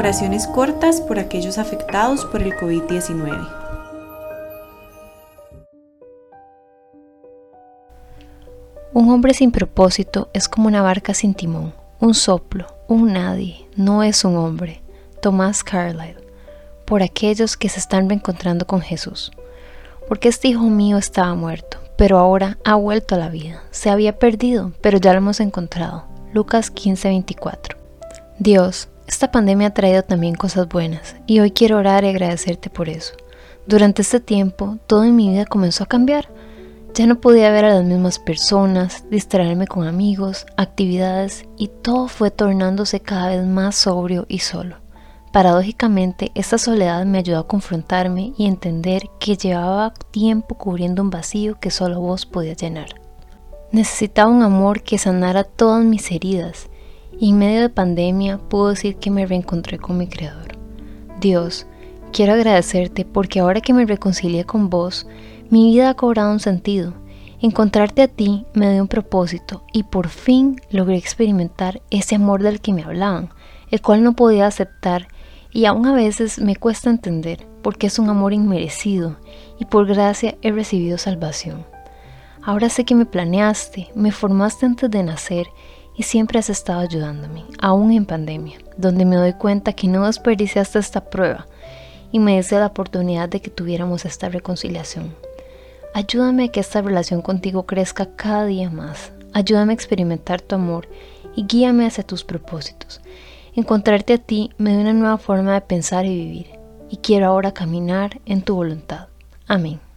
Oraciones cortas por aquellos afectados por el COVID-19. Un hombre sin propósito es como una barca sin timón, un soplo, un nadie, no es un hombre. Tomás Carlyle, por aquellos que se están reencontrando con Jesús. Porque este hijo mío estaba muerto, pero ahora ha vuelto a la vida. Se había perdido, pero ya lo hemos encontrado. Lucas 15:24. Dios, esta pandemia ha traído también cosas buenas y hoy quiero orar y agradecerte por eso. Durante este tiempo, todo en mi vida comenzó a cambiar. Ya no podía ver a las mismas personas, distraerme con amigos, actividades y todo fue tornándose cada vez más sobrio y solo. Paradójicamente, esta soledad me ayudó a confrontarme y entender que llevaba tiempo cubriendo un vacío que solo vos podías llenar. Necesitaba un amor que sanara todas mis heridas y en medio de pandemia puedo decir que me reencontré con mi Creador. Dios, quiero agradecerte porque ahora que me reconcilié con vos, mi vida ha cobrado un sentido. Encontrarte a ti me dio un propósito y por fin logré experimentar ese amor del que me hablaban, el cual no podía aceptar y aún a veces me cuesta entender porque es un amor inmerecido y por gracia he recibido salvación. Ahora sé que me planeaste, me formaste antes de nacer y siempre has estado ayudándome, aún en pandemia, donde me doy cuenta que no desperdiciaste esta prueba y me diste la oportunidad de que tuviéramos esta reconciliación. Ayúdame a que esta relación contigo crezca cada día más. Ayúdame a experimentar tu amor y guíame hacia tus propósitos. Encontrarte a ti me da una nueva forma de pensar y vivir, y quiero ahora caminar en tu voluntad. Amén.